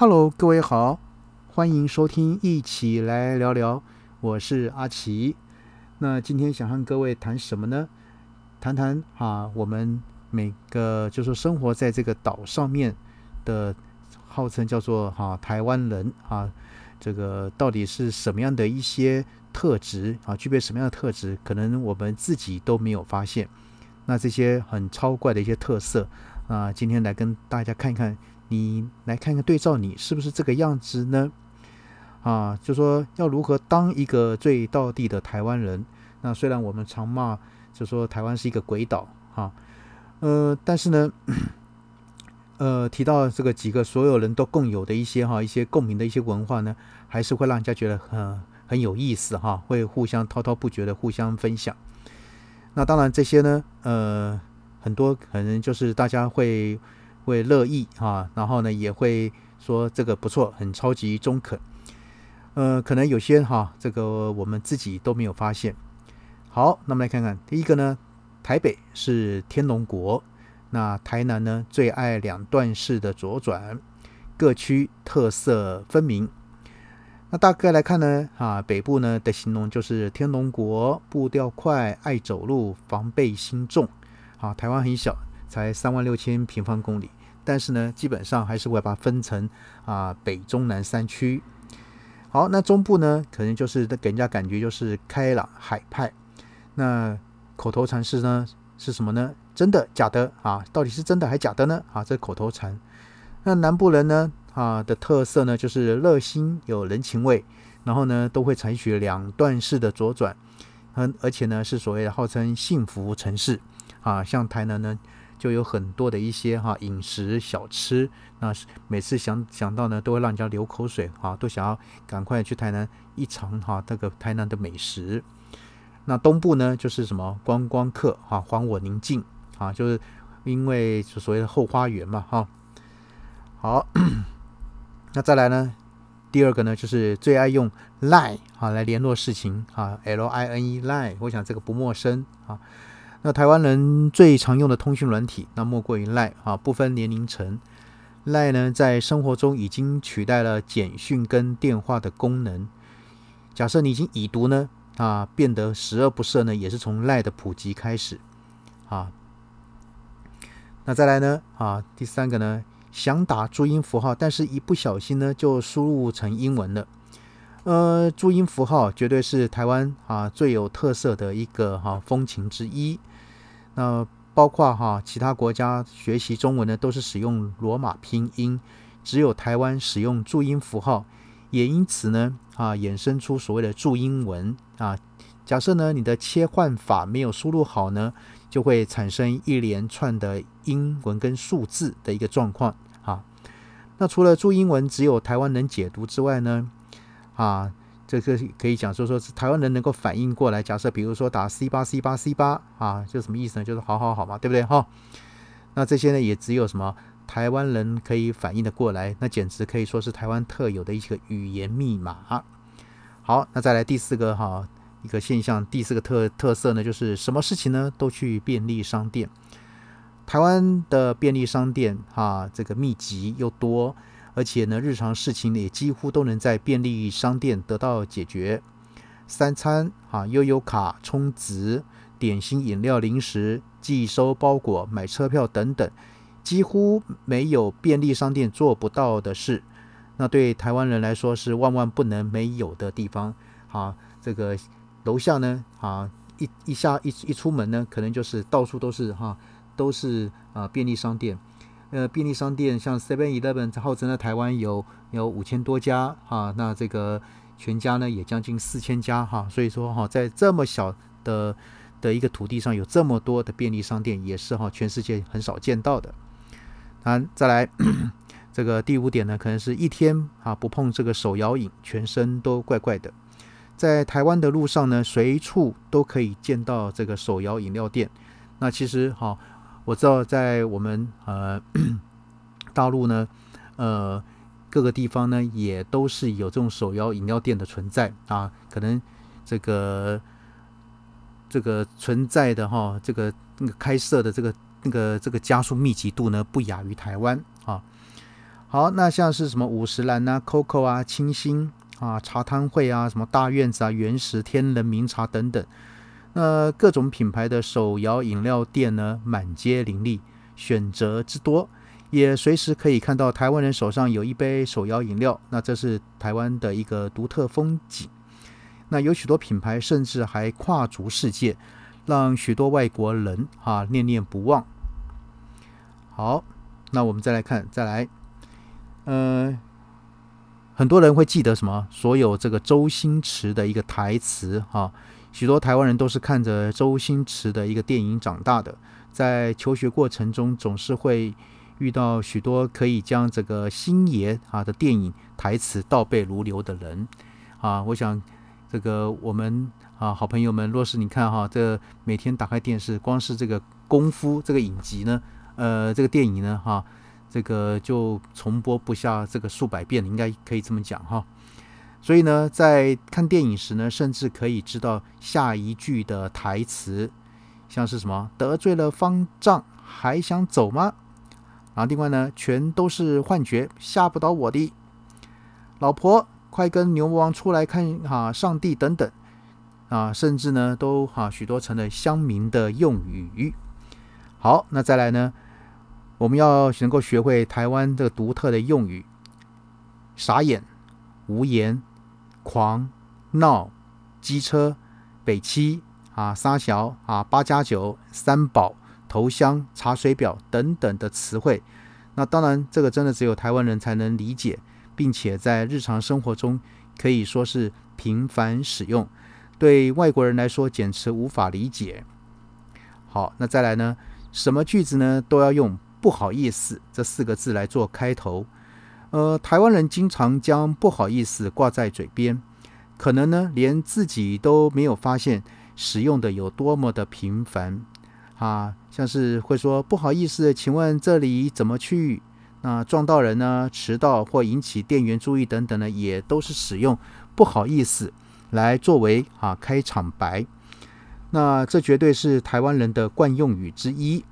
Hello，各位好，欢迎收听，一起来聊聊。我是阿奇。那今天想和各位谈什么呢？谈谈啊，我们每个就是生活在这个岛上面的，号称叫做哈台湾人啊，这个到底是什么样的一些特质啊？具备什么样的特质？可能我们自己都没有发现。那这些很超怪的一些特色啊，今天来跟大家看一看。你来看看对照，你是不是这个样子呢？啊，就说要如何当一个最道地的台湾人。那虽然我们常骂，就说台湾是一个鬼岛，哈，呃，但是呢，呃，提到这个几个所有人都共有的一些哈一些共鸣的一些文化呢，还是会让人家觉得很很有意思哈，会互相滔滔不绝的互相分享。那当然这些呢，呃，很多可能就是大家会。会乐意啊，然后呢也会说这个不错，很超级中肯。呃，可能有些哈，这个我们自己都没有发现。好，那么来看看第一个呢，台北是天龙国，那台南呢最爱两段式的左转，各区特色分明。那大概来看呢，啊，北部呢的形容就是天龙国步调快，爱走路，防备心重。好，台湾很小，才三万六千平方公里。但是呢，基本上还是会把它分成啊北中南三区。好，那中部呢，可能就是给人家感觉就是开朗海派。那口头禅是呢是什么呢？真的假的啊？到底是真的还假的呢？啊，这口头禅。那南部人呢啊的特色呢就是热心有人情味，然后呢都会采取两段式的左转，嗯，而且呢是所谓的号称幸福城市啊，像台南呢。就有很多的一些哈饮食小吃，那每次想想到呢，都会让人家流口水哈，都想要赶快去台南一尝哈这个台南的美食。那东部呢，就是什么观光客哈，还我宁静啊，就是因为所谓的后花园嘛哈。好，那再来呢，第二个呢，就是最爱用 Line 啊来联络事情啊，L I N E Line，我想这个不陌生啊。那台湾人最常用的通讯软体，那莫过于赖啊，不分年龄层。赖呢，在生活中已经取代了简讯跟电话的功能。假设你已经已读呢，啊，变得十恶不赦呢，也是从赖的普及开始啊。那再来呢，啊，第三个呢，想打注音符号，但是一不小心呢，就输入成英文了。呃，注音符号绝对是台湾啊最有特色的一个哈风情之一。那包括哈其他国家学习中文呢，都是使用罗马拼音，只有台湾使用注音符号，也因此呢啊衍生出所谓的注音文啊。假设呢你的切换法没有输入好呢，就会产生一连串的英文跟数字的一个状况啊。那除了注音文只有台湾能解读之外呢？啊，这个可以讲说说是台湾人能够反应过来。假设比如说打 C 八 C 八 C 八啊，就什么意思呢？就是好好好嘛，对不对哈？那这些呢也只有什么台湾人可以反应的过来，那简直可以说是台湾特有的一个语言密码。好，那再来第四个哈一个现象，第四个特特色呢，就是什么事情呢都去便利商店。台湾的便利商店哈，这个密集又多。而且呢，日常事情也几乎都能在便利商店得到解决。三餐啊，悠游卡充值、点心、饮料、零食、寄收包裹、买车票等等，几乎没有便利商店做不到的事。那对台湾人来说是万万不能没有的地方。啊，这个楼下呢，啊，一一下一一出门呢，可能就是到处都是哈，都是啊便利商店。呃，便利商店像 Seven Eleven，号称在台湾有有五千多家哈，那这个全家呢也将近四千家哈，所以说哈，在这么小的的一个土地上有这么多的便利商店，也是哈全世界很少见到的。啊，再来这个第五点呢，可能是一天啊不碰这个手摇饮，全身都怪怪的。在台湾的路上呢，随处都可以见到这个手摇饮料店。那其实哈。我知道在我们呃大陆呢，呃各个地方呢也都是有这种手摇饮料店的存在啊，可能这个这个存在的哈，这个那个开设的这个那个这个加速密集度呢不亚于台湾啊。好，那像是什么五十岚啊、COCO 啊、清新啊、茶汤会啊、什么大院子啊、原石、天人茗茶等等，那各种品牌的手摇饮料店呢，满街林立，选择之多，也随时可以看到台湾人手上有一杯手摇饮料，那这是台湾的一个独特风景。那有许多品牌甚至还跨足世界，让许多外国人啊念念不忘。好，那我们再来看，再来，呃，很多人会记得什么？所有这个周星驰的一个台词哈，许多台湾人都是看着周星驰的一个电影长大的，在求学过程中总是会遇到许多可以将这个星爷啊的电影台词倒背如流的人啊，我想。这个我们啊，好朋友们，若是你看哈，这每天打开电视，光是这个功夫这个影集呢，呃，这个电影呢，哈，这个就重播不下这个数百遍，应该可以这么讲哈。所以呢，在看电影时呢，甚至可以知道下一句的台词，像是什么得罪了方丈还想走吗？然后另外呢，全都是幻觉，吓不倒我的老婆。快跟牛魔王出来看哈，上帝等等啊，甚至呢都哈许多成了乡民的用语。好，那再来呢，我们要能够学会台湾这个独特的用语：傻眼、无言、狂、闹、机车、北七啊、沙小啊、八加九、三宝、头香、查水表等等的词汇。那当然，这个真的只有台湾人才能理解。并且在日常生活中可以说是频繁使用，对外国人来说简直无法理解。好，那再来呢？什么句子呢都要用“不好意思”这四个字来做开头。呃，台湾人经常将“不好意思”挂在嘴边，可能呢连自己都没有发现使用的有多么的频繁啊，像是会说“不好意思，请问这里怎么去？”那撞到人呢？迟到或引起店员注意等等呢，也都是使用不好意思来作为啊开场白。那这绝对是台湾人的惯用语之一。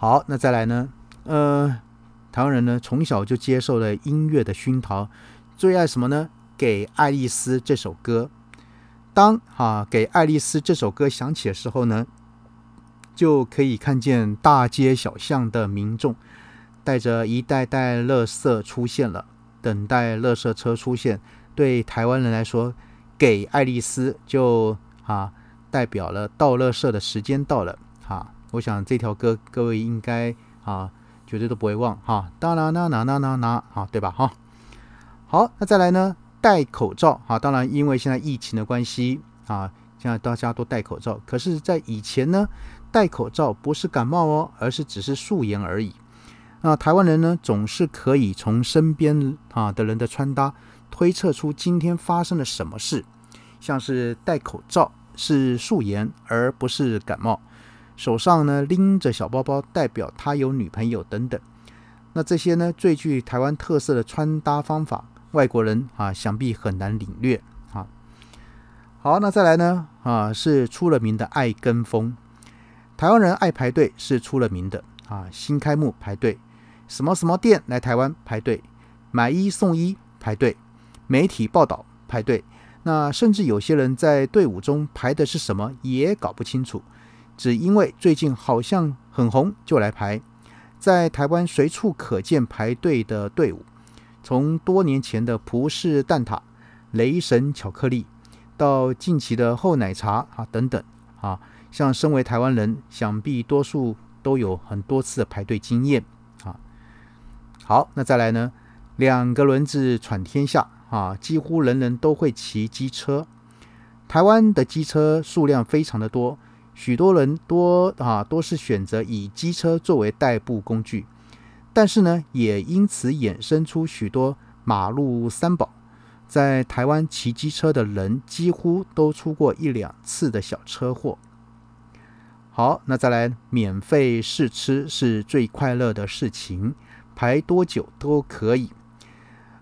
好，那再来呢？呃，台湾人呢从小就接受了音乐的熏陶，最爱什么呢？给爱丽丝这首歌。当啊给爱丽丝这首歌响起的时候呢，就可以看见大街小巷的民众。带着一袋袋垃圾出现了，等待垃圾车出现。对台湾人来说，给爱丽丝就啊代表了倒垃圾的时间到了。我想这条歌各位应该啊绝对都不会忘哈。当啦啦啦啦啦啦，好对吧？哈，好，那再来呢？戴口罩啊，当然因为现在疫情的关系啊，现在大家都戴口罩。可是，在以前呢，戴口罩不是感冒哦，而是只是素颜而已。那台湾人呢，总是可以从身边啊的人的穿搭推测出今天发生了什么事，像是戴口罩是素颜而不是感冒，手上呢拎着小包包代表他有女朋友等等。那这些呢最具台湾特色的穿搭方法，外国人啊想必很难领略啊。好，那再来呢啊是出了名的爱跟风，台湾人爱排队是出了名的啊，新开幕排队。什么什么店来台湾排队买一送一排队，媒体报道排队，那甚至有些人在队伍中排的是什么也搞不清楚，只因为最近好像很红就来排，在台湾随处可见排队的队伍，从多年前的葡式蛋挞、雷神巧克力，到近期的厚奶茶啊等等啊，像身为台湾人，想必多数都有很多次的排队经验啊。好，那再来呢？两个轮子闯天下啊！几乎人人都会骑机车。台湾的机车数量非常的多，许多人多啊，都是选择以机车作为代步工具。但是呢，也因此衍生出许多马路三宝。在台湾骑机车的人几乎都出过一两次的小车祸。好，那再来，免费试吃是最快乐的事情。排多久都可以。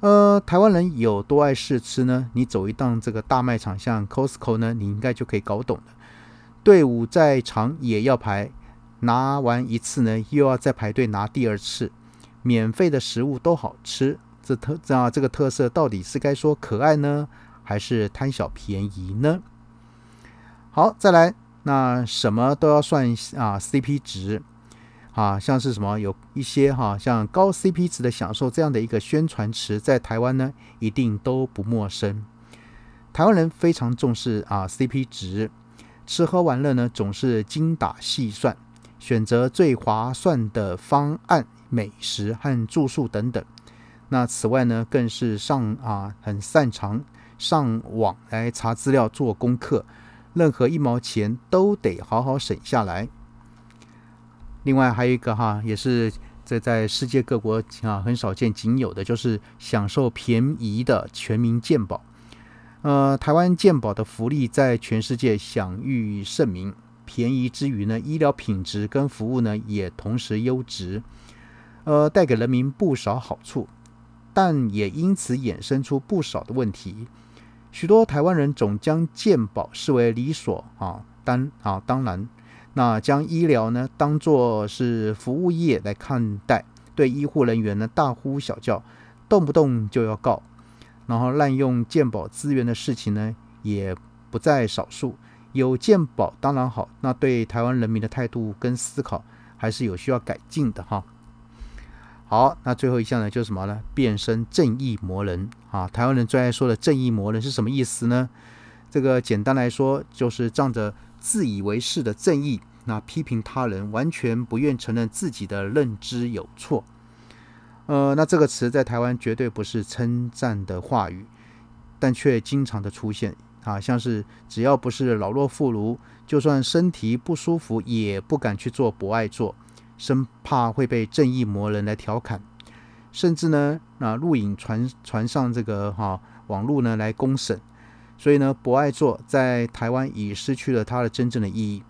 呃，台湾人有多爱试吃呢？你走一趟这个大卖场，像 Costco 呢，你应该就可以搞懂了。队伍再长也要排，拿完一次呢，又要再排队拿第二次。免费的食物都好吃，这特这啊这个特色到底是该说可爱呢，还是贪小便宜呢？好，再来，那什么都要算啊 CP 值啊，像是什么有一些哈，像高 CP 值的享受这样的一个宣传词，在台湾呢一定都不陌生。台湾人非常重视啊 CP 值，吃喝玩乐呢总是精打细算，选择最划算的方案、美食和住宿等等。那此外呢，更是上啊很擅长上网来查资料、做功课。任何一毛钱都得好好省下来。另外还有一个哈，也是这在世界各国啊很少见、仅有的，就是享受便宜的全民健保。呃，台湾健保的福利在全世界享誉盛名，便宜之余呢，医疗品质跟服务呢也同时优质，呃，带给人民不少好处，但也因此衍生出不少的问题。许多台湾人总将健保视为理所啊当啊当然，那将医疗呢当作是服务业来看待，对医护人员呢大呼小叫，动不动就要告，然后滥用鉴宝资源的事情呢也不在少数。有鉴宝当然好，那对台湾人民的态度跟思考还是有需要改进的哈。好，那最后一项呢，就是什么呢？变身正义魔人啊！台湾人最爱说的正义魔人是什么意思呢？这个简单来说，就是仗着自以为是的正义，那批评他人，完全不愿承认自己的认知有错。呃，那这个词在台湾绝对不是称赞的话语，但却经常的出现啊，像是只要不是老弱妇孺，就算身体不舒服，也不敢去做博爱做。生怕会被正义魔人来调侃，甚至呢，那录影传传上这个哈网络呢来公审，所以呢，博爱座在台湾已失去了它的真正的意义。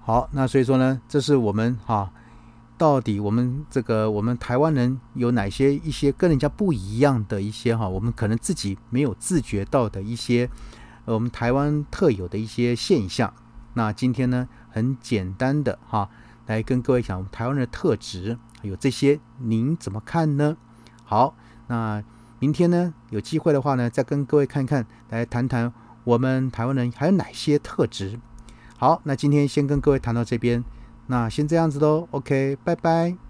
好，那所以说呢，这是我们哈，到底我们这个我们台湾人有哪些一些跟人家不一样的一些哈，我们可能自己没有自觉到的一些，我们台湾特有的一些现象。那今天呢？很简单的哈，来跟各位讲台湾的特质有这些，您怎么看呢？好，那明天呢有机会的话呢，再跟各位看看，来谈谈我们台湾人还有哪些特质。好，那今天先跟各位谈到这边，那先这样子喽，OK，拜拜。